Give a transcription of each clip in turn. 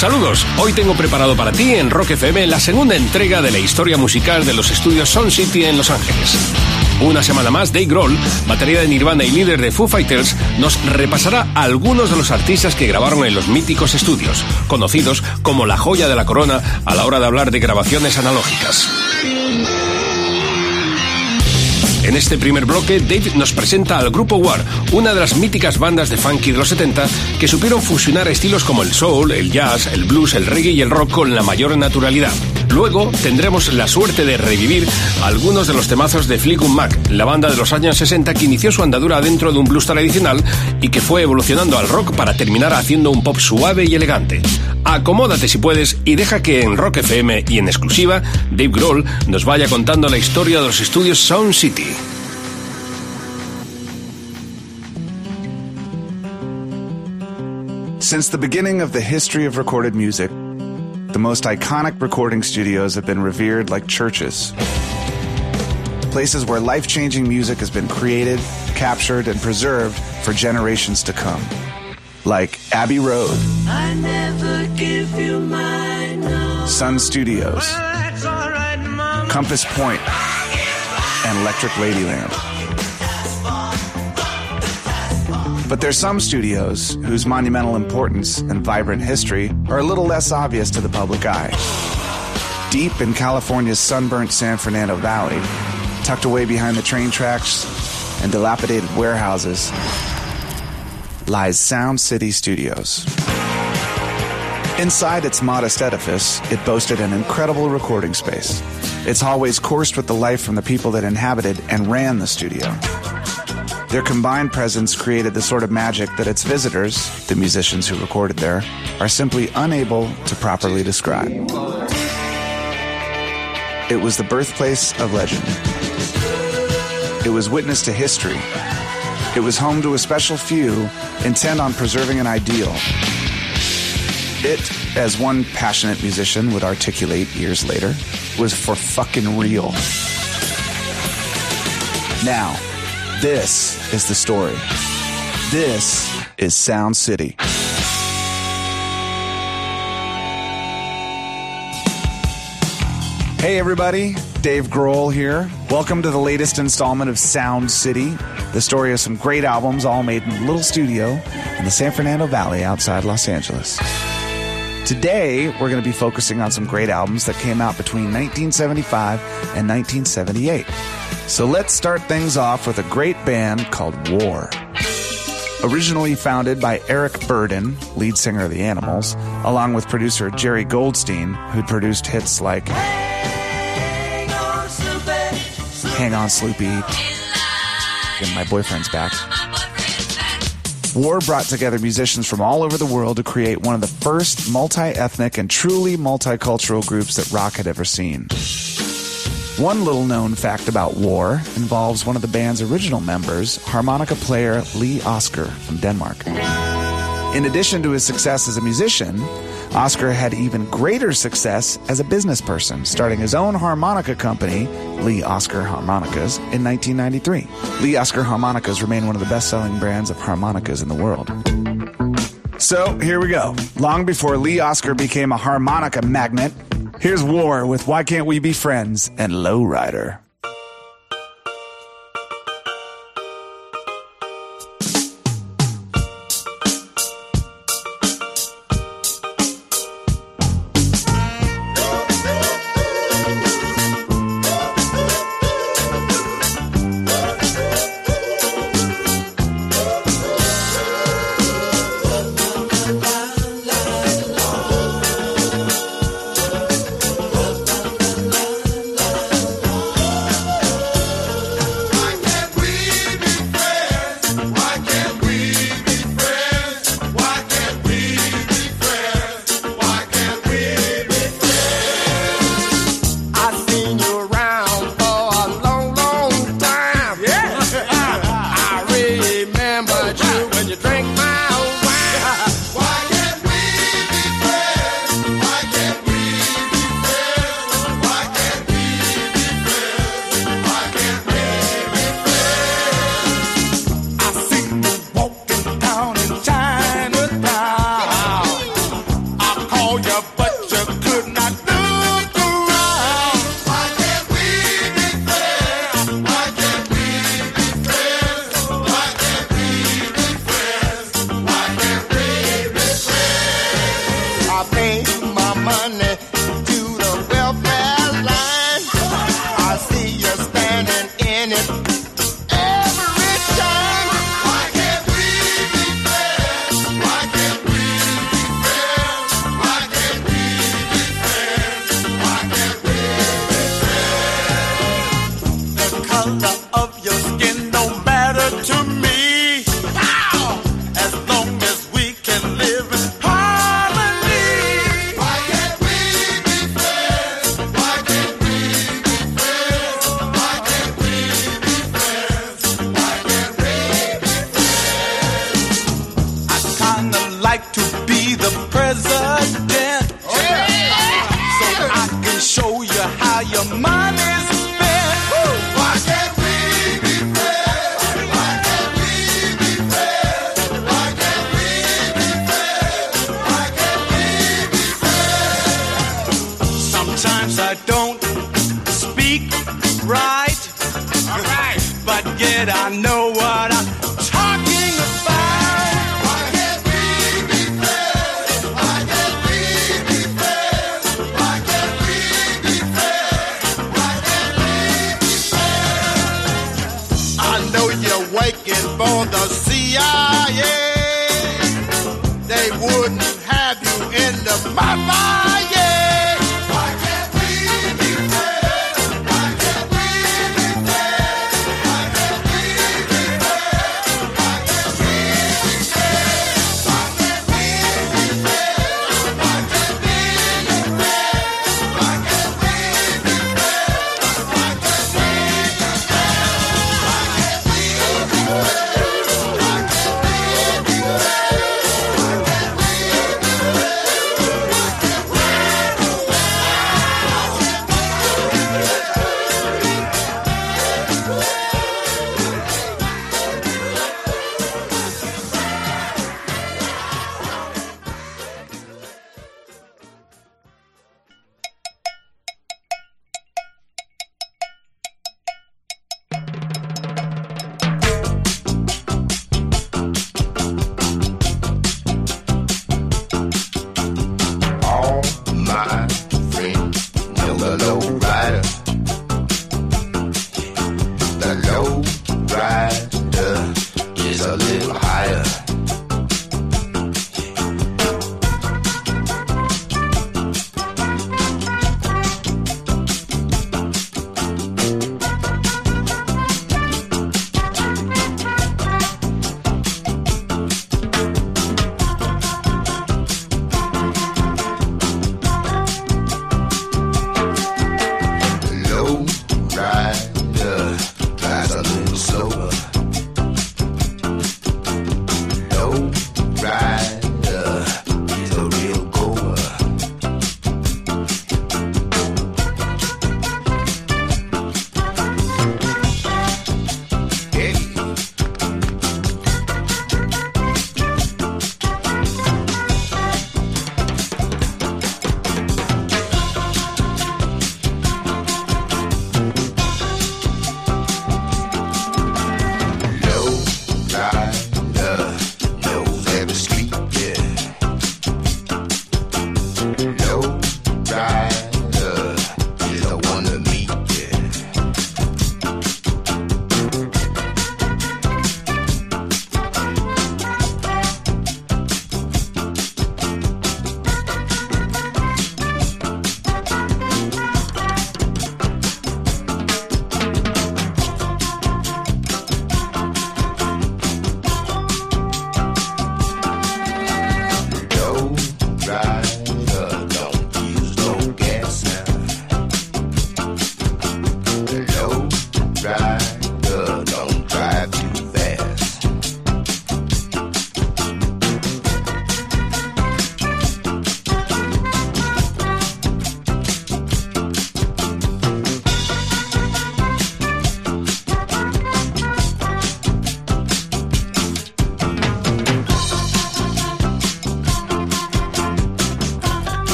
Saludos, hoy tengo preparado para ti en Rock FM la segunda entrega de la historia musical de los estudios Sound City en Los Ángeles. Una semana más, Dave Grohl, batería de Nirvana y líder de Foo Fighters, nos repasará algunos de los artistas que grabaron en los míticos estudios, conocidos como la joya de la corona a la hora de hablar de grabaciones analógicas. En este primer bloque, Dave nos presenta al grupo War, una de las míticas bandas de funky de los 70 que supieron fusionar estilos como el soul, el jazz, el blues, el reggae y el rock con la mayor naturalidad. Luego tendremos la suerte de revivir algunos de los temazos de Fleetwood Mac, la banda de los años 60 que inició su andadura dentro de un blues tradicional y que fue evolucionando al rock para terminar haciendo un pop suave y elegante. Acomódate si puedes y deja que en Rock FM y en exclusiva Dave Grohl nos vaya contando la historia de los estudios Sound City. Since the beginning of the history of recorded music, the most iconic recording studios have been revered like churches. Places where life changing music has been created, captured, and preserved for generations to come. Like Abbey Road, Sun Studios, Compass Point, and Electric Ladyland. But there's some studios whose monumental importance and vibrant history are a little less obvious to the public eye. Deep in California's sunburnt San Fernando Valley, tucked away behind the train tracks and dilapidated warehouses, lies Sound City Studios. Inside its modest edifice, it boasted an incredible recording space. Its hallways coursed with the life from the people that inhabited and ran the studio. Their combined presence created the sort of magic that its visitors, the musicians who recorded there, are simply unable to properly describe. It was the birthplace of legend. It was witness to history. It was home to a special few intent on preserving an ideal. It, as one passionate musician would articulate years later, was for fucking real. Now, this is the story. This is Sound City. Hey, everybody. Dave Grohl here. Welcome to the latest installment of Sound City, the story of some great albums all made in a little studio in the San Fernando Valley outside Los Angeles. Today, we're going to be focusing on some great albums that came out between 1975 and 1978. So let's start things off with a great band called War. Originally founded by Eric Burdon, lead singer of The Animals, along with producer Jerry Goldstein, who'd produced hits like Hang On Sloopy and My Boyfriend's Back. War brought together musicians from all over the world to create one of the first multi ethnic and truly multicultural groups that rock had ever seen. One little known fact about War involves one of the band's original members, harmonica player Lee Oskar from Denmark. In addition to his success as a musician, Oskar had even greater success as a business person, starting his own harmonica company, Lee Oskar Harmonicas, in 1993. Lee Oskar Harmonicas remain one of the best selling brands of harmonicas in the world. So here we go. Long before Lee Oskar became a harmonica magnet, here's War with Why Can't We Be Friends and Lowrider. working for the CIA. They wouldn't have you in the Mafia.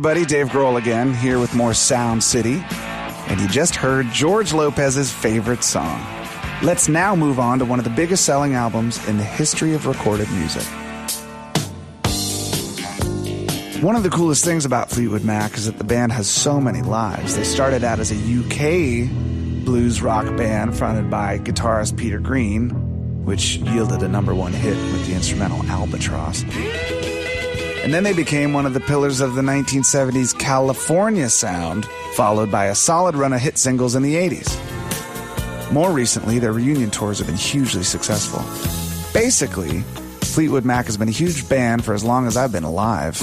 everybody. Dave Grohl again, here with more Sound City. And you just heard George Lopez's favorite song. Let's now move on to one of the biggest selling albums in the history of recorded music. One of the coolest things about Fleetwood Mac is that the band has so many lives. They started out as a UK blues rock band fronted by guitarist Peter Green, which yielded a number one hit with the instrumental Albatross. And then they became one of the pillars of the 1970s California sound, followed by a solid run of hit singles in the 80s. More recently, their reunion tours have been hugely successful. Basically, Fleetwood Mac has been a huge band for as long as I've been alive.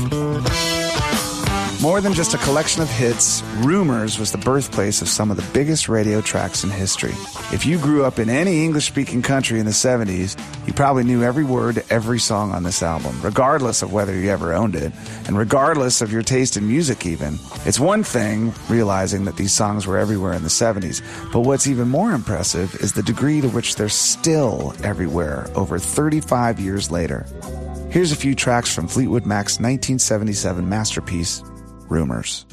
More than just a collection of hits, Rumours was the birthplace of some of the biggest radio tracks in history. If you grew up in any English speaking country in the 70s, you probably knew every word to every song on this album, regardless of whether you ever owned it, and regardless of your taste in music, even. It's one thing realizing that these songs were everywhere in the 70s, but what's even more impressive is the degree to which they're still everywhere over 35 years later. Here's a few tracks from Fleetwood Mac's 1977 masterpiece, Rumours.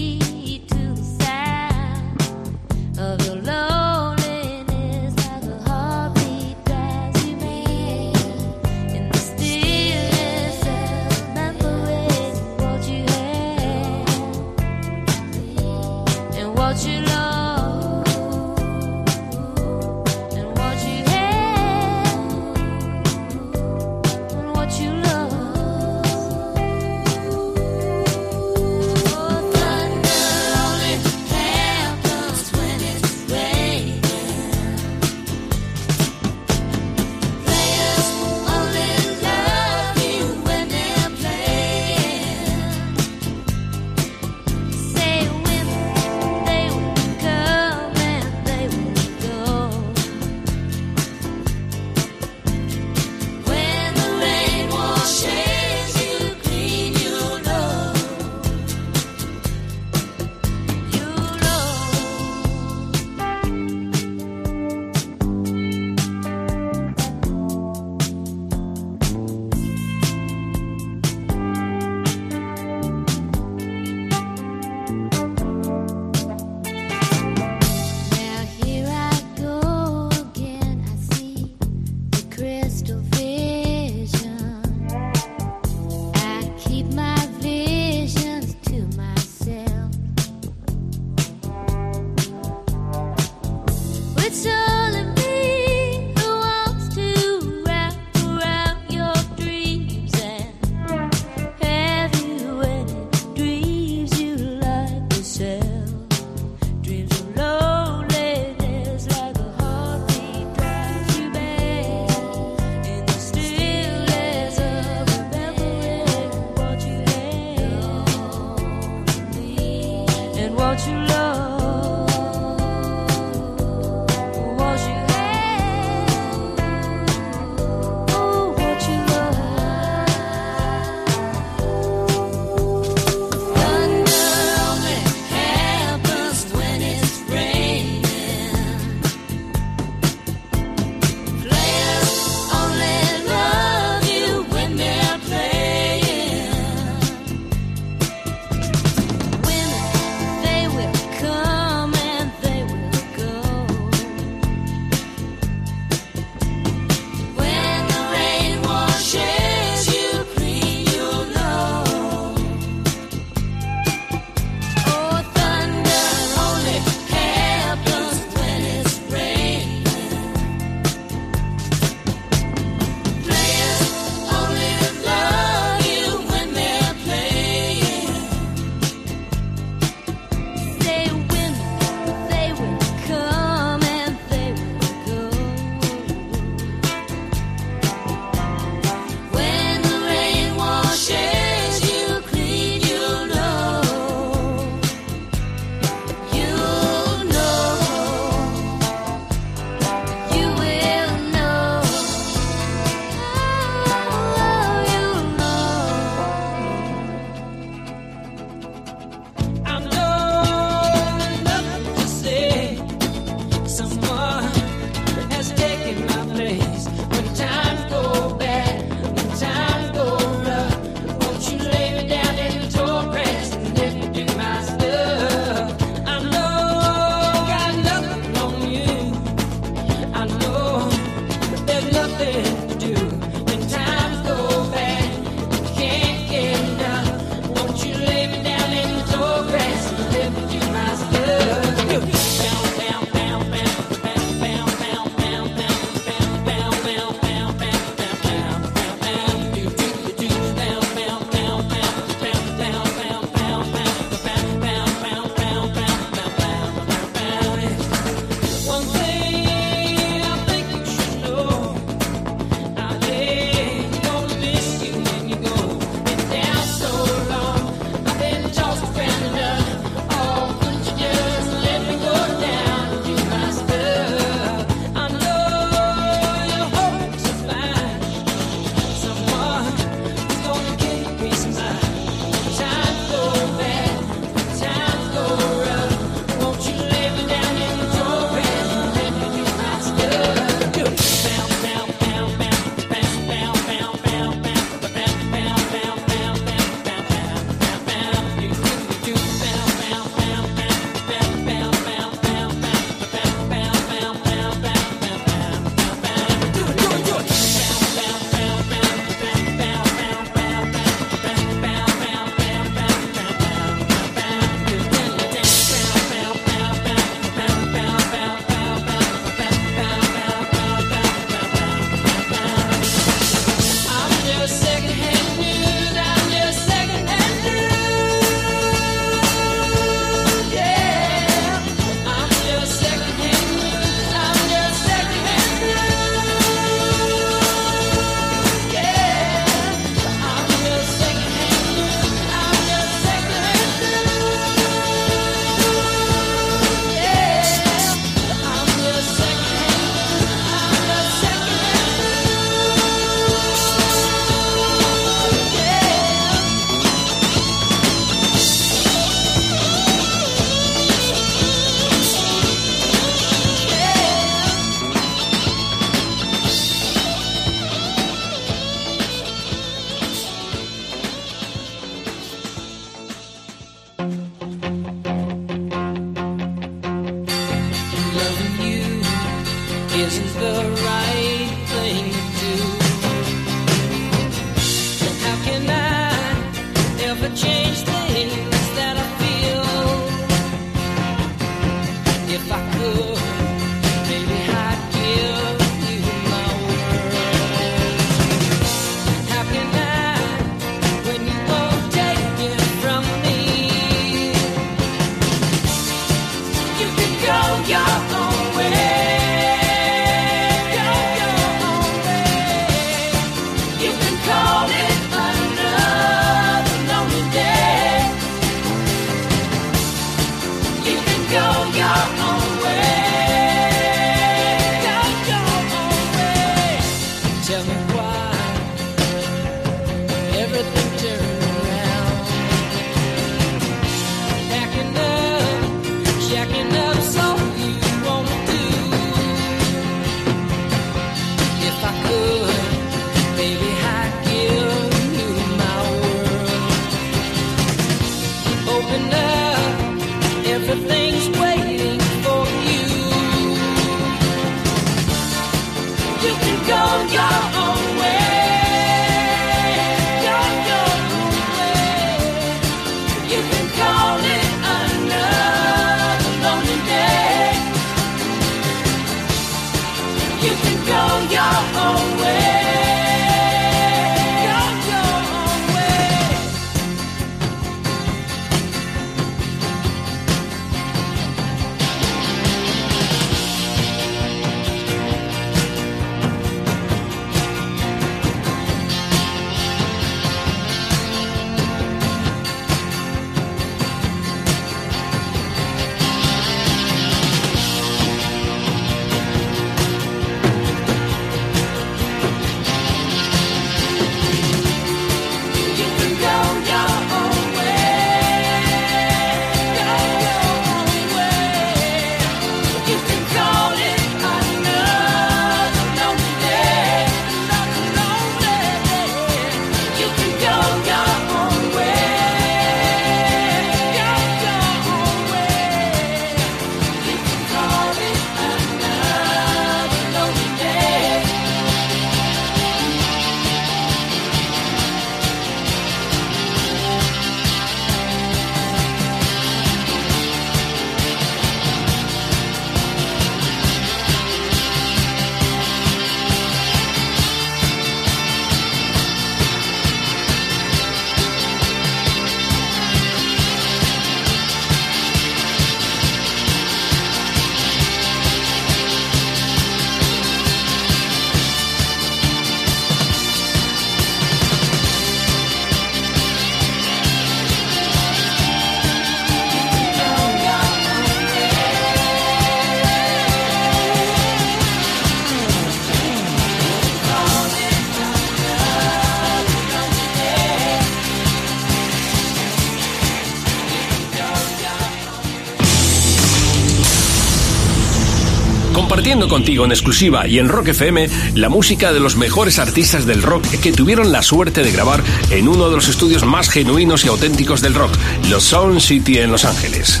Contigo en exclusiva y en Rock FM la música de los mejores artistas del rock que tuvieron la suerte de grabar en uno de los estudios más genuinos y auténticos del rock, los Sound City en Los Ángeles.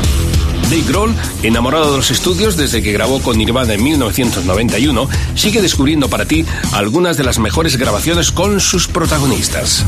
Dave Grohl, enamorado de los estudios desde que grabó con Nirvana en 1991, sigue descubriendo para ti algunas de las mejores grabaciones con sus protagonistas.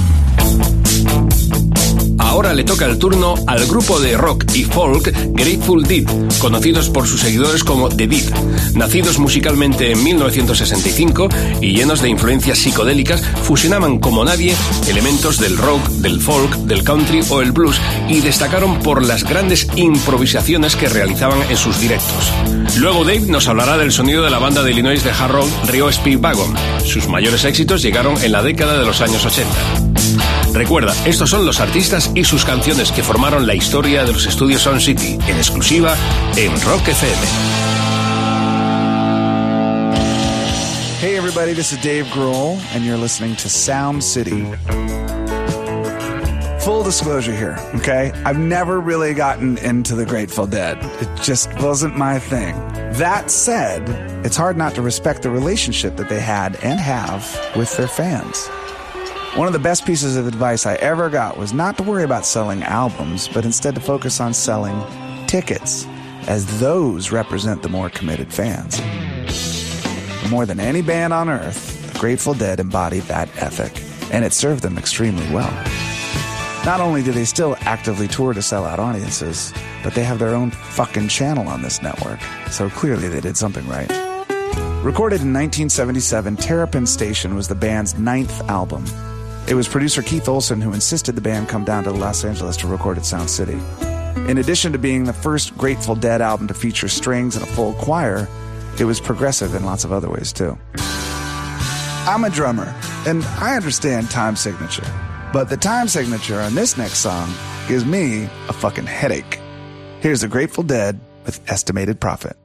Ahora le toca el turno al grupo de rock y folk Grateful Dead, conocidos por sus seguidores como The Dead. Nacidos musicalmente en 1965 y llenos de influencias psicodélicas, fusionaban como nadie elementos del rock, del folk, del country o el blues y destacaron por las grandes improvisaciones que realizaban en sus directos. Luego Dave nos hablará del sonido de la banda de Illinois de hard rock Speedwagon. Sus mayores éxitos llegaron en la década de los años 80. Recuerda, estos son los artistas y sus canciones que formaron la historia de los estudios Sound City, en exclusiva en Rock FM. Hey, everybody, this is Dave Grohl, and you're listening to Sound City. Full disclosure here, okay? I've never really gotten into the Grateful Dead. It just wasn't my thing. That said, it's hard not to respect the relationship that they had and have with their fans. One of the best pieces of advice I ever got was not to worry about selling albums, but instead to focus on selling tickets, as those represent the more committed fans. More than any band on earth, the Grateful Dead embodied that ethic, and it served them extremely well. Not only do they still actively tour to sell out audiences, but they have their own fucking channel on this network, so clearly they did something right. Recorded in 1977, Terrapin Station was the band's ninth album. It was producer Keith Olson who insisted the band come down to Los Angeles to record at Sound City. In addition to being the first Grateful Dead album to feature strings and a full choir, it was progressive in lots of other ways too. I'm a drummer, and I understand time signature, but the time signature on this next song gives me a fucking headache. Here's the Grateful Dead with Estimated Prophet.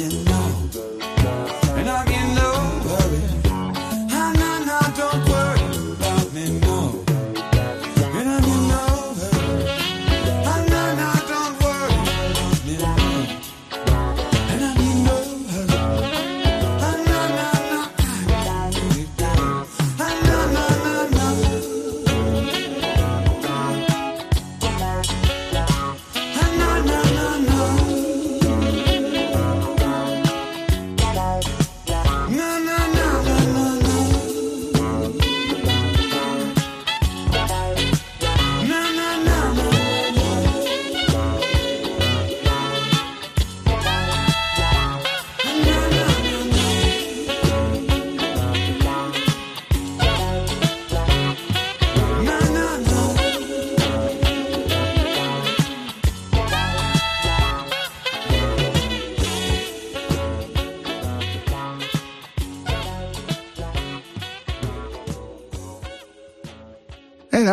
him.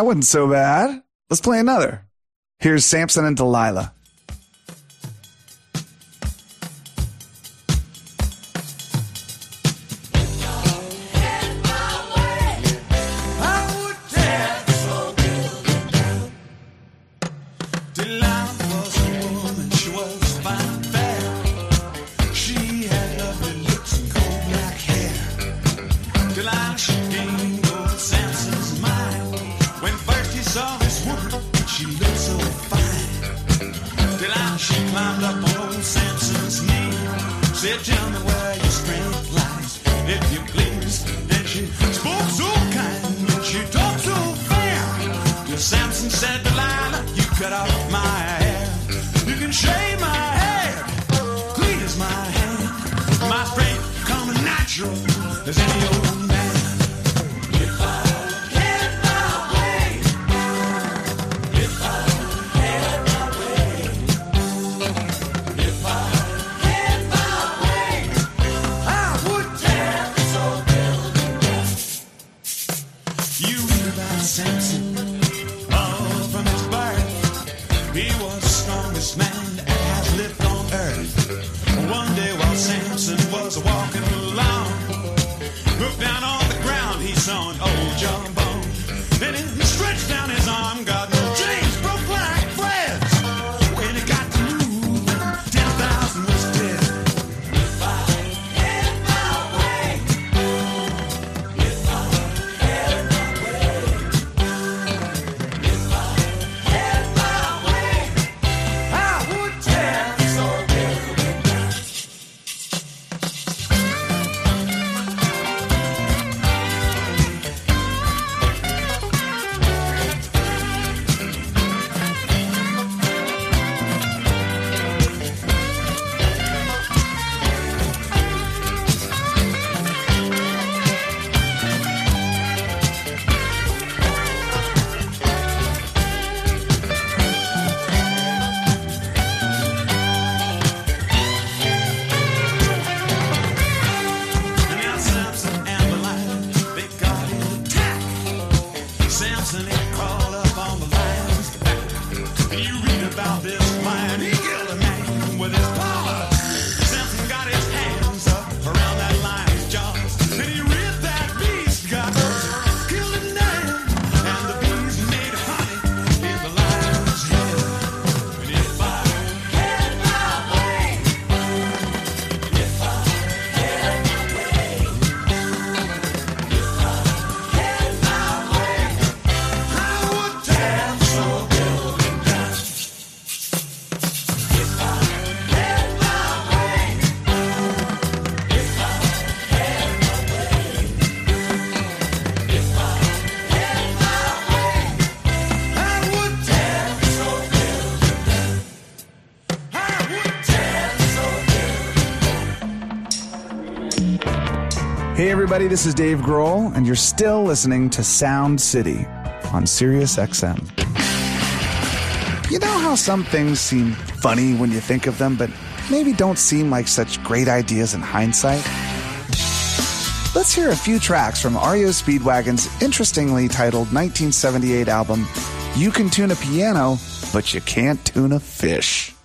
wasn't so bad. Let's play another. Here's Samson and Delilah. Hey, everybody, this is Dave Grohl, and you're still listening to Sound City on Sirius XM. You know how some things seem funny when you think of them, but maybe don't seem like such great ideas in hindsight? Let's hear a few tracks from REO Speedwagon's interestingly titled 1978 album, You Can Tune a Piano, but You Can't Tune a Fish.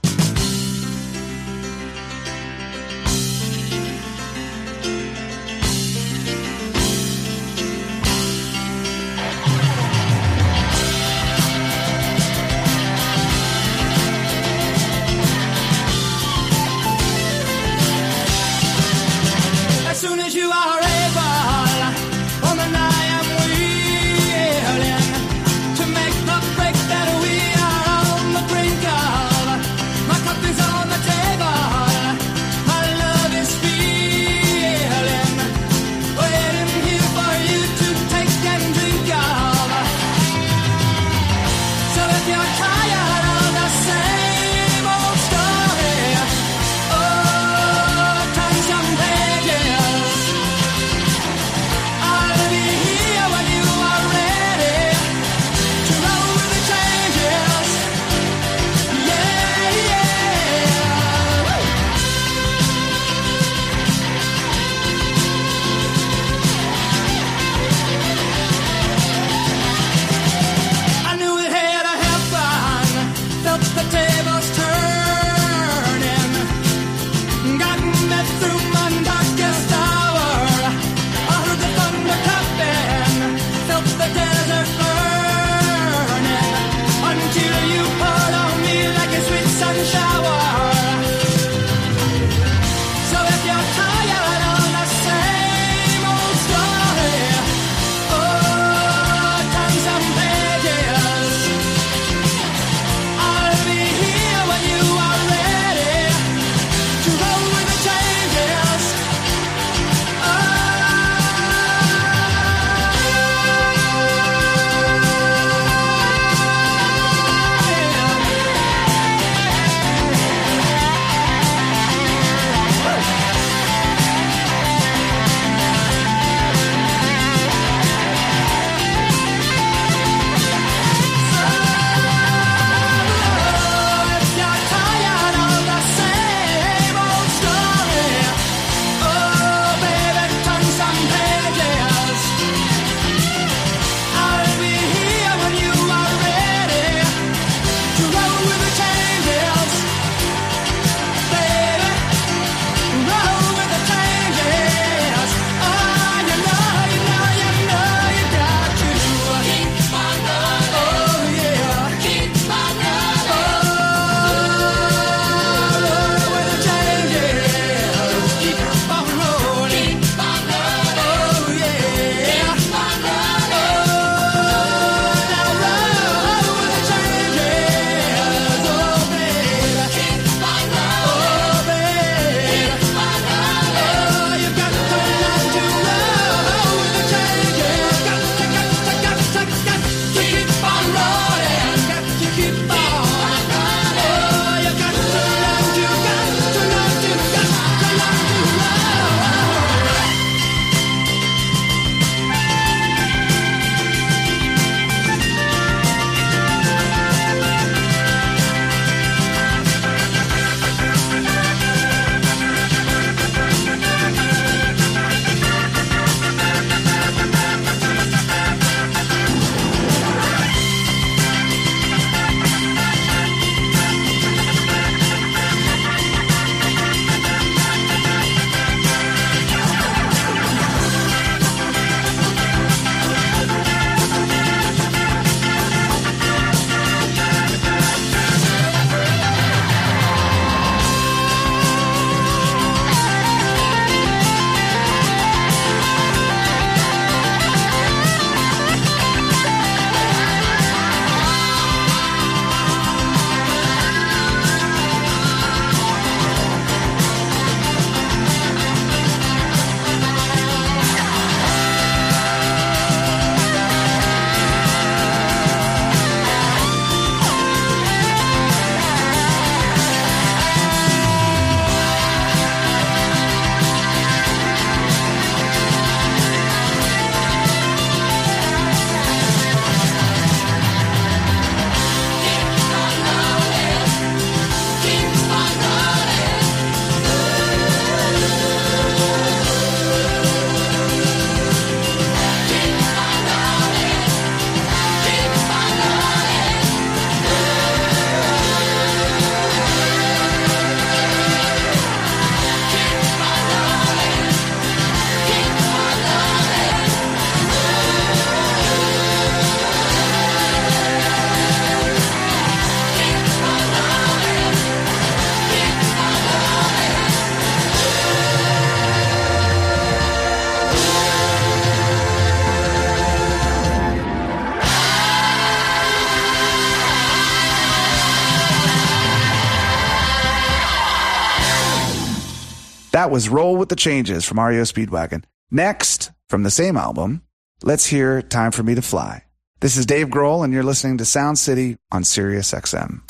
Was Roll with the Changes from REO Speedwagon. Next, from the same album, let's hear Time for Me to Fly. This is Dave Grohl, and you're listening to Sound City on Sirius XM.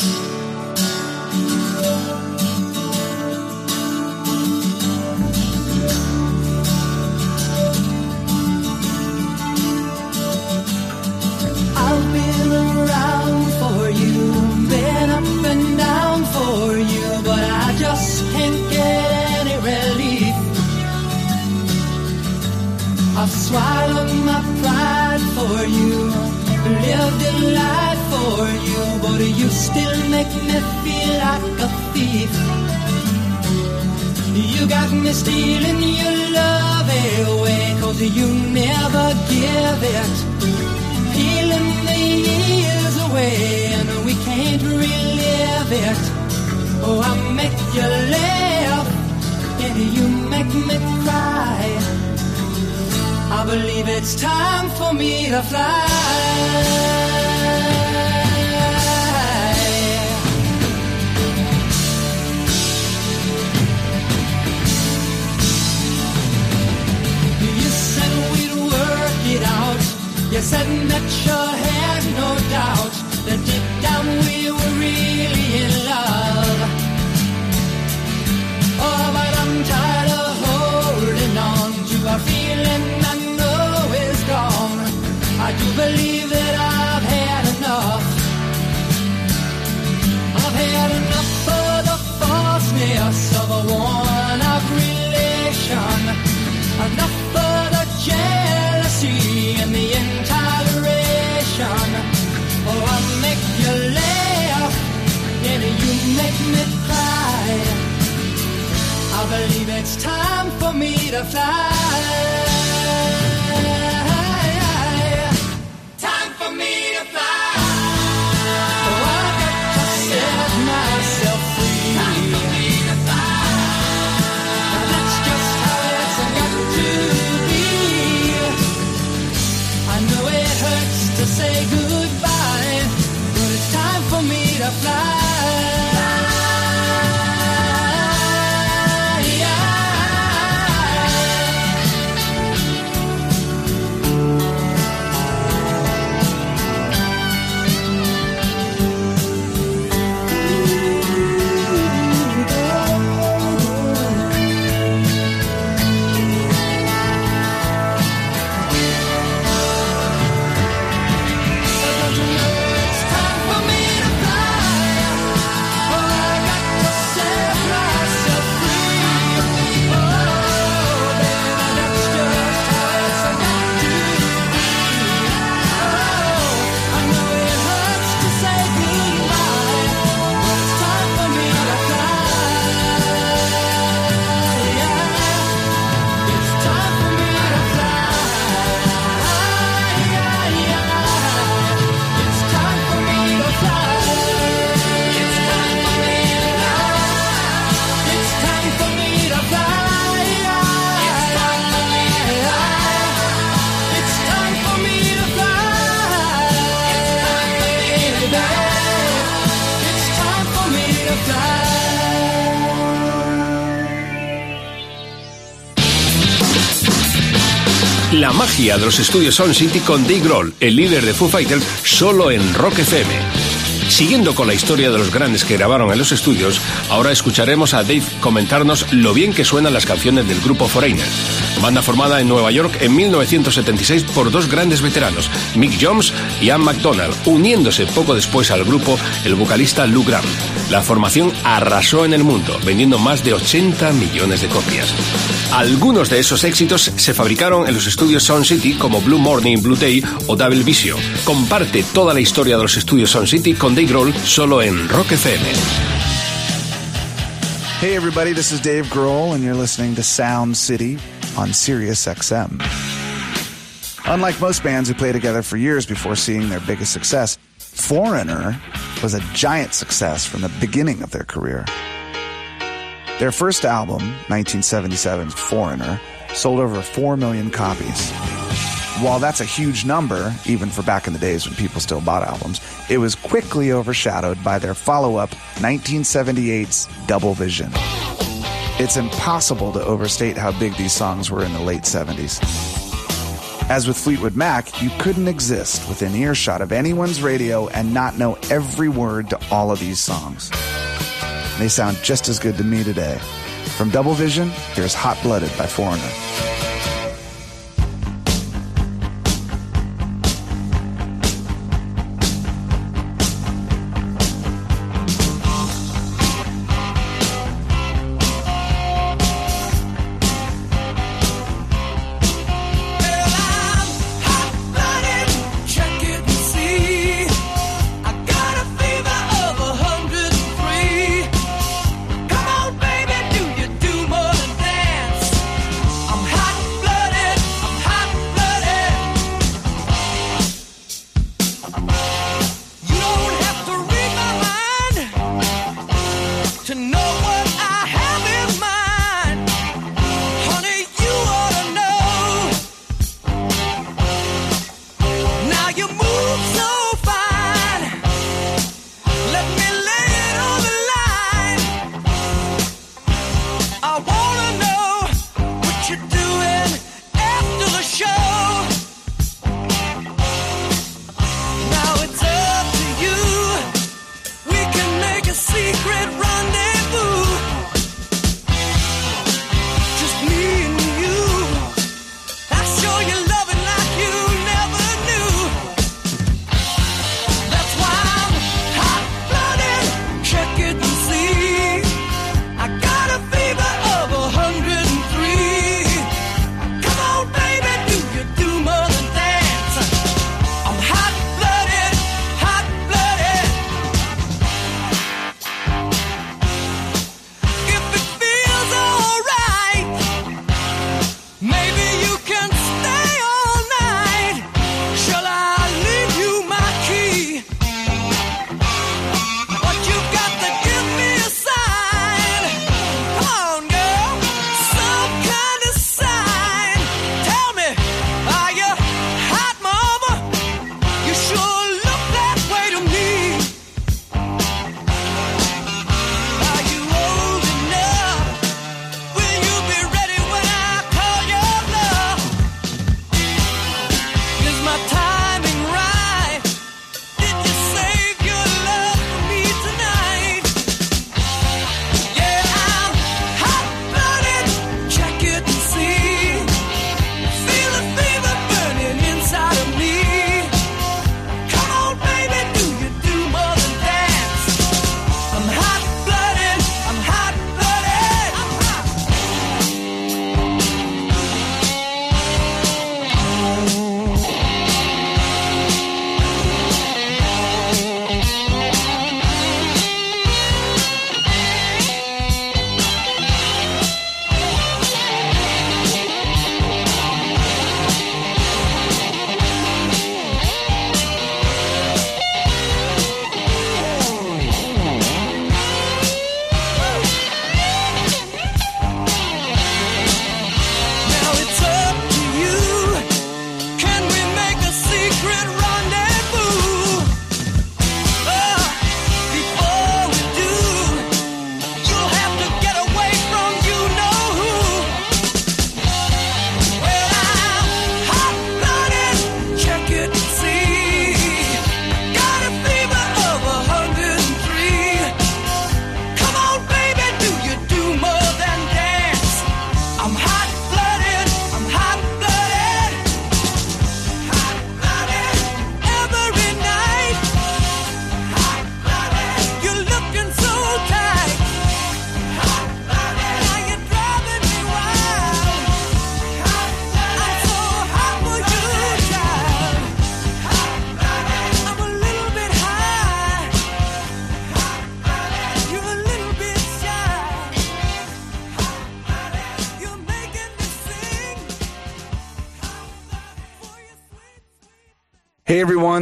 Make me feel like a thief. You got me stealing your love away, cause you never give it peeling the years away and we can't relive it. Oh, I make you laugh and you make me cry. I believe it's time for me to fly. Said had no doubt that deep down we were really in love. Oh, but I'm tired of holding on to a feeling I know is gone. I do believe that I've had enough. I've had enough of the falseness of a relation. Enough make me cry. I believe it's time for me to fly. De los estudios Sound City con Dave Grohl, el líder de Foo Fighters, solo en Rock FM. Siguiendo con la historia de los grandes que grabaron en los estudios, ahora escucharemos a Dave comentarnos lo bien que suenan las canciones del grupo Foreigner, banda formada en Nueva York en 1976 por dos grandes veteranos, Mick Jones y Ann McDonald, uniéndose poco después al grupo el vocalista Lou Graham. La formación arrasó en el mundo, vendiendo más de 80 millones de copias. Algunos de esos éxitos se fabricaron en los estudios Sound City como Blue Morning, Blue Day o Double Vision. Comparte toda la historia de los estudios Sound City con Dave Grohl solo en Rock FM. Hey, everybody, this is Dave Grohl, and you're listening to Sound City on SiriusXM. Unlike most bands who play together for years before seeing their biggest success, Foreigner was a giant success from the beginning of their career. Their first album, 1977's Foreigner, sold over 4 million copies. While that's a huge number, even for back in the days when people still bought albums, it was quickly overshadowed by their follow up, 1978's Double Vision. It's impossible to overstate how big these songs were in the late 70s. As with Fleetwood Mac, you couldn't exist within earshot of anyone's radio and not know every word to all of these songs. They sound just as good to me today. From Double Vision, here's Hot Blooded by Foreigner.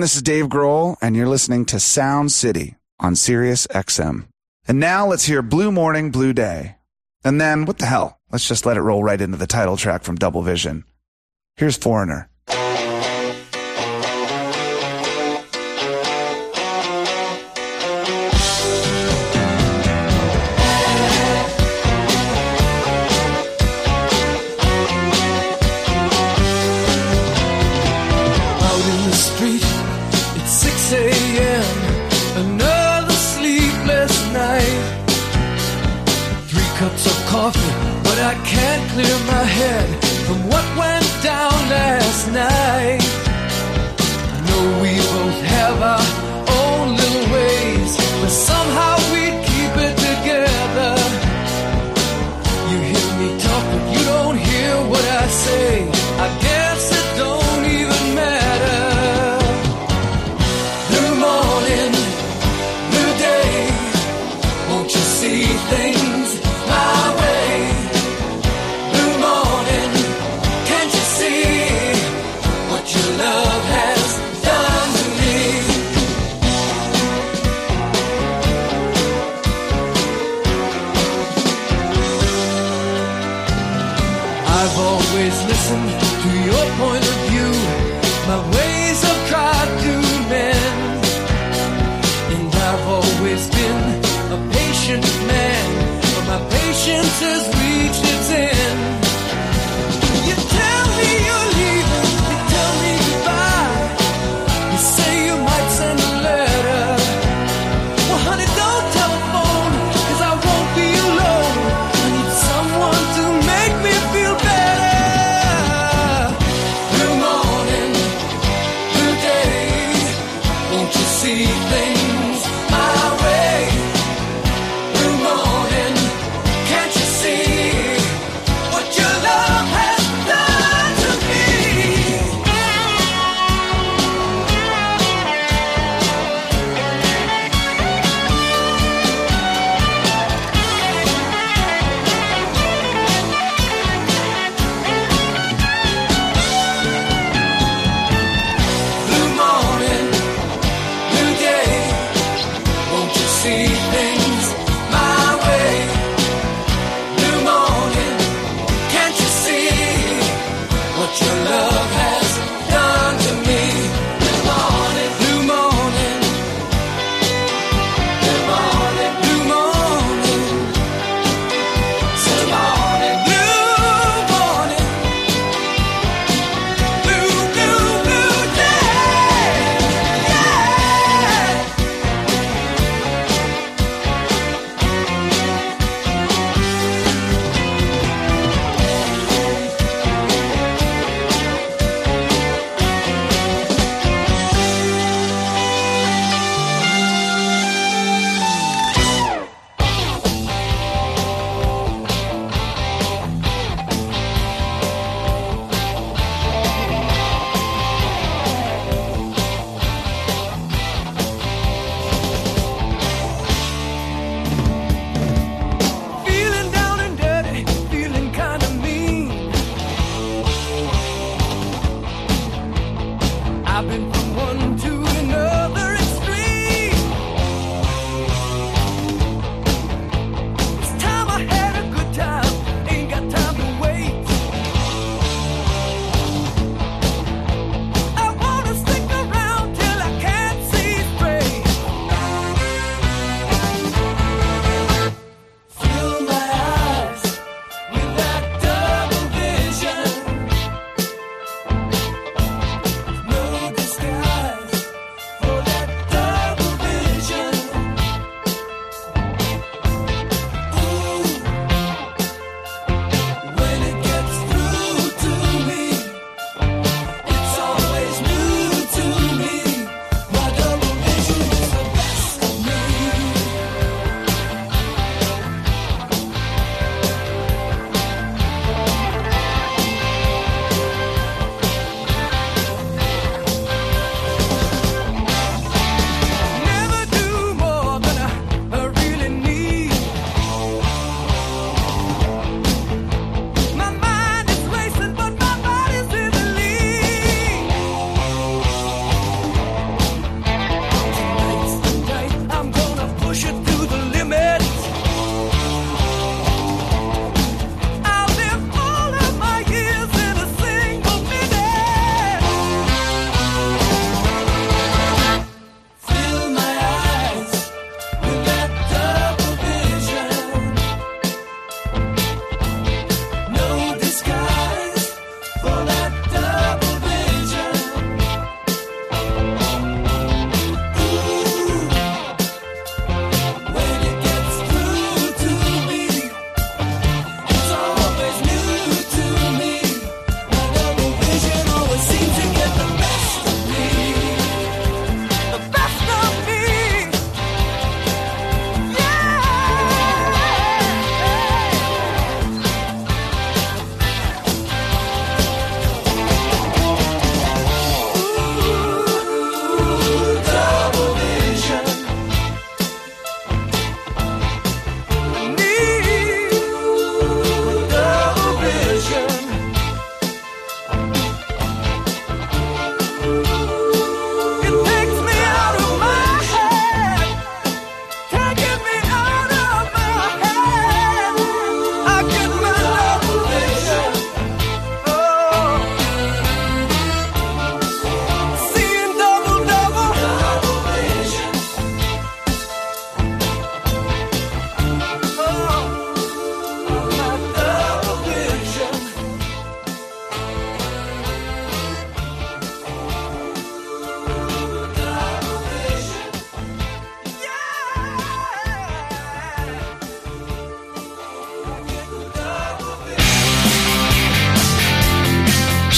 everyone. This is Dave Grohl, and you're listening to Sound City on Sirius XM. And now let's hear Blue Morning, Blue Day. And then, what the hell? Let's just let it roll right into the title track from Double Vision. Here's Foreigner.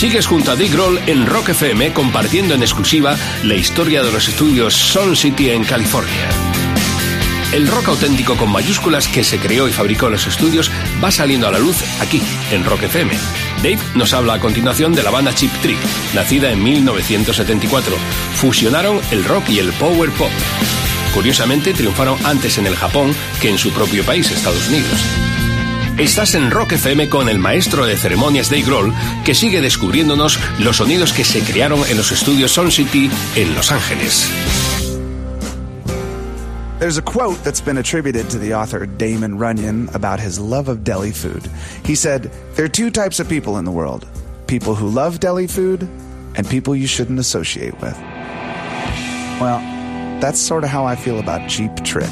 Sigues junto a Dick Grohl en Rock FM compartiendo en exclusiva la historia de los estudios Sun City en California. El rock auténtico con mayúsculas que se creó y fabricó en los estudios va saliendo a la luz aquí, en Rock FM. Dave nos habla a continuación de la banda Chip Trick, nacida en 1974. Fusionaron el rock y el power pop. Curiosamente, triunfaron antes en el Japón que en su propio país, Estados Unidos. Estás en Rock FM con el maestro de ceremonias Dave Grohl, que sigue descubriéndonos los sonidos que se crearon en los estudios Sound City en Los Ángeles. There's a quote that's been attributed to the author Damon Runyon about his love of deli food. He said, There are two types of people in the world people who love deli food and people you shouldn't associate with. Well, that's sort of how I feel about Cheap Trick.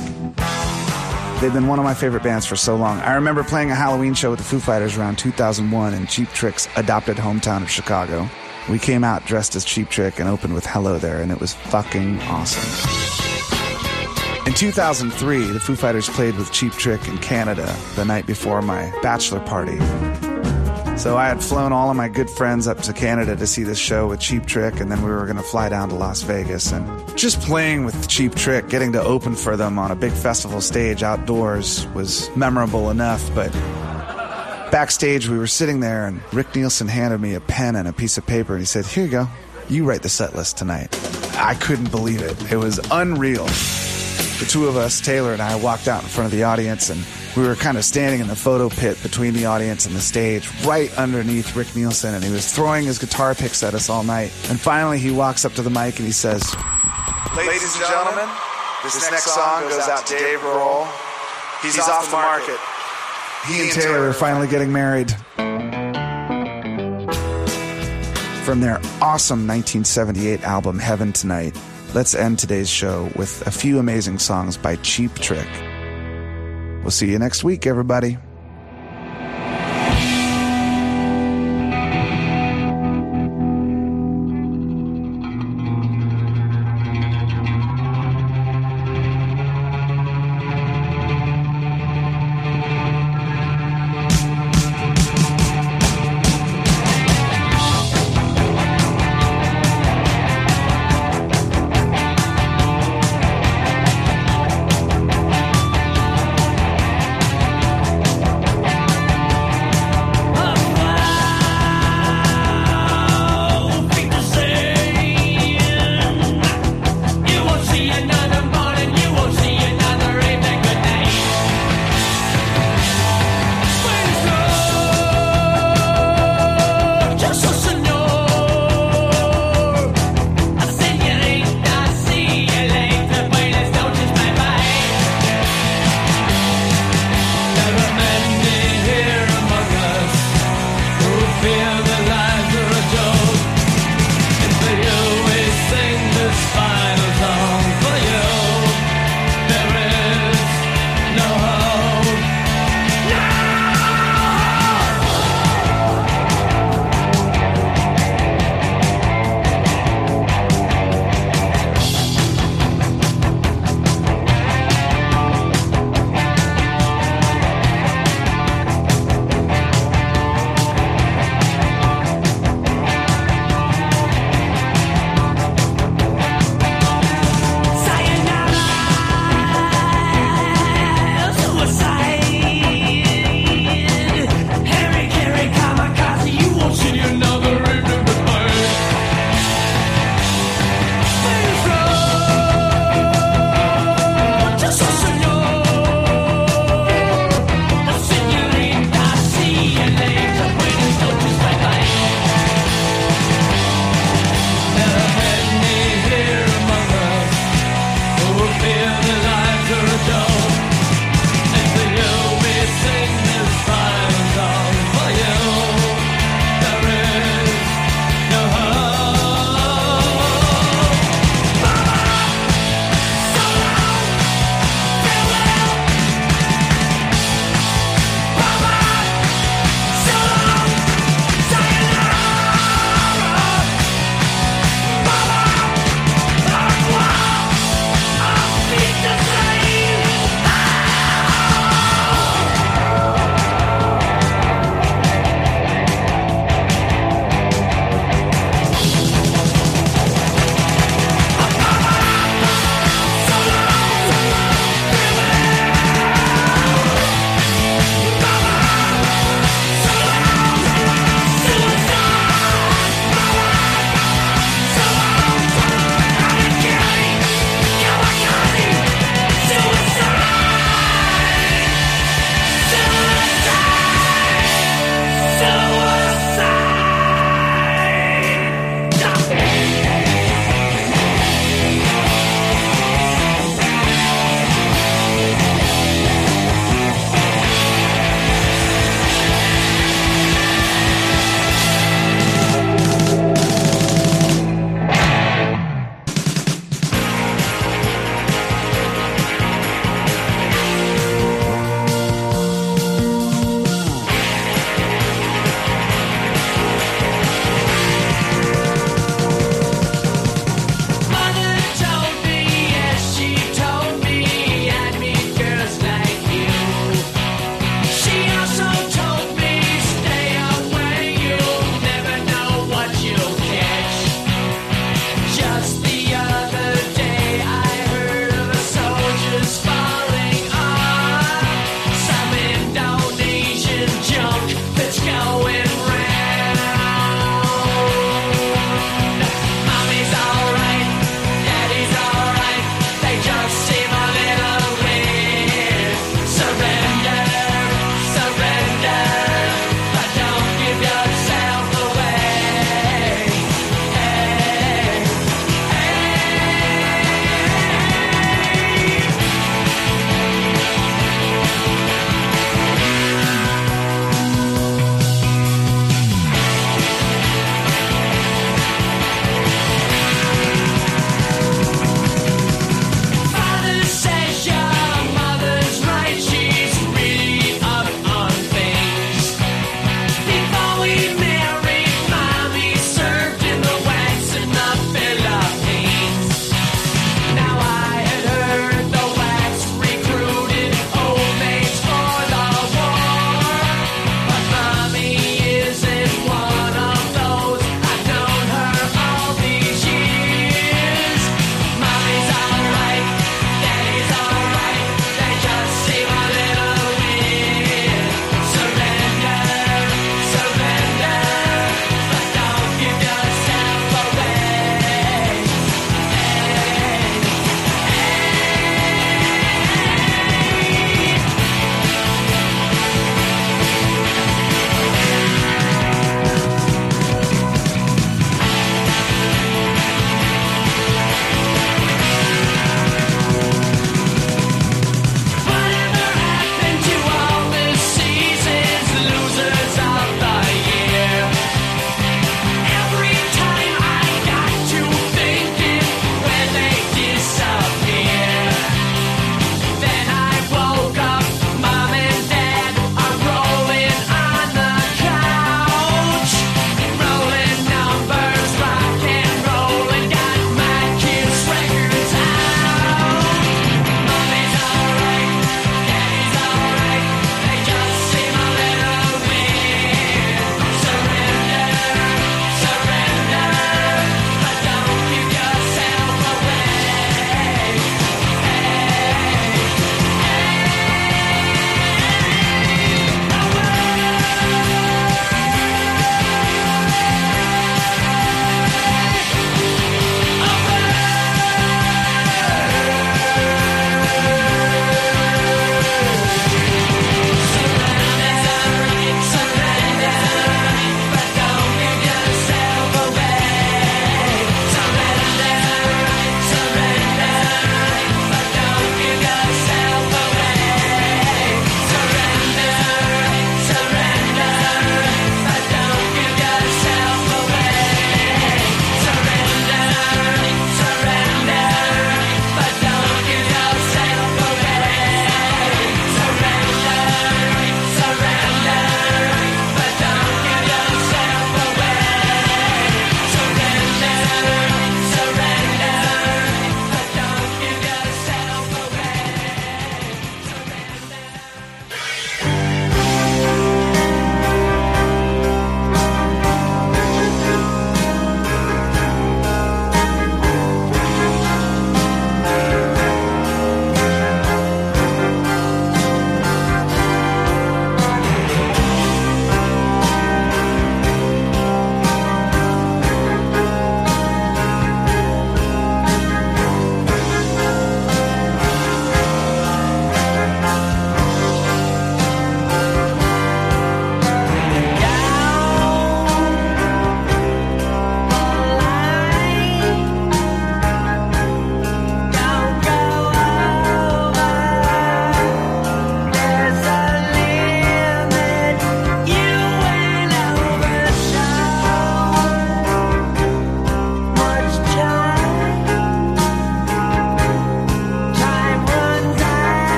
They've been one of my favorite bands for so long. I remember playing a Halloween show with the Foo Fighters around 2001 in Cheap Trick's adopted hometown of Chicago. We came out dressed as Cheap Trick and opened with Hello There, and it was fucking awesome. In 2003, the Foo Fighters played with Cheap Trick in Canada the night before my bachelor party. So I had flown all of my good friends up to Canada to see this show with Cheap Trick, and then we were going to fly down to Las Vegas. And just playing with Cheap Trick, getting to open for them on a big festival stage outdoors was memorable enough, but backstage we were sitting there, and Rick Nielsen handed me a pen and a piece of paper, and he said, Here you go. You write the set list tonight. I couldn't believe it. It was unreal the two of us, Taylor and I, walked out in front of the audience and we were kind of standing in the photo pit between the audience and the stage, right underneath Rick Nielsen, and he was throwing his guitar picks at us all night. And finally, he walks up to the mic and he says, Ladies and gentlemen, this, next song goes out to Dave Grohl. He's, off, the market. He and Taylor are finally getting married. From their awesome 1978 album Heaven Tonight, let's end today's show with a few amazing songs by Cheap Trick. We'll see you next week, everybody.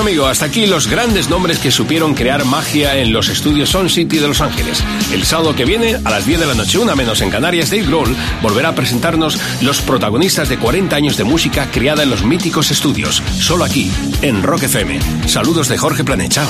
Amigo, hasta aquí los grandes nombres que supieron crear magia en los estudios Sun City de Los Ángeles. El sábado que viene, a las 10 de la noche, una menos en Canarias, Dave Grohl volverá a presentarnos los protagonistas de 40 años de música creada en los míticos estudios, solo aquí, en Rock FM. Saludos de Jorge Planet, chao.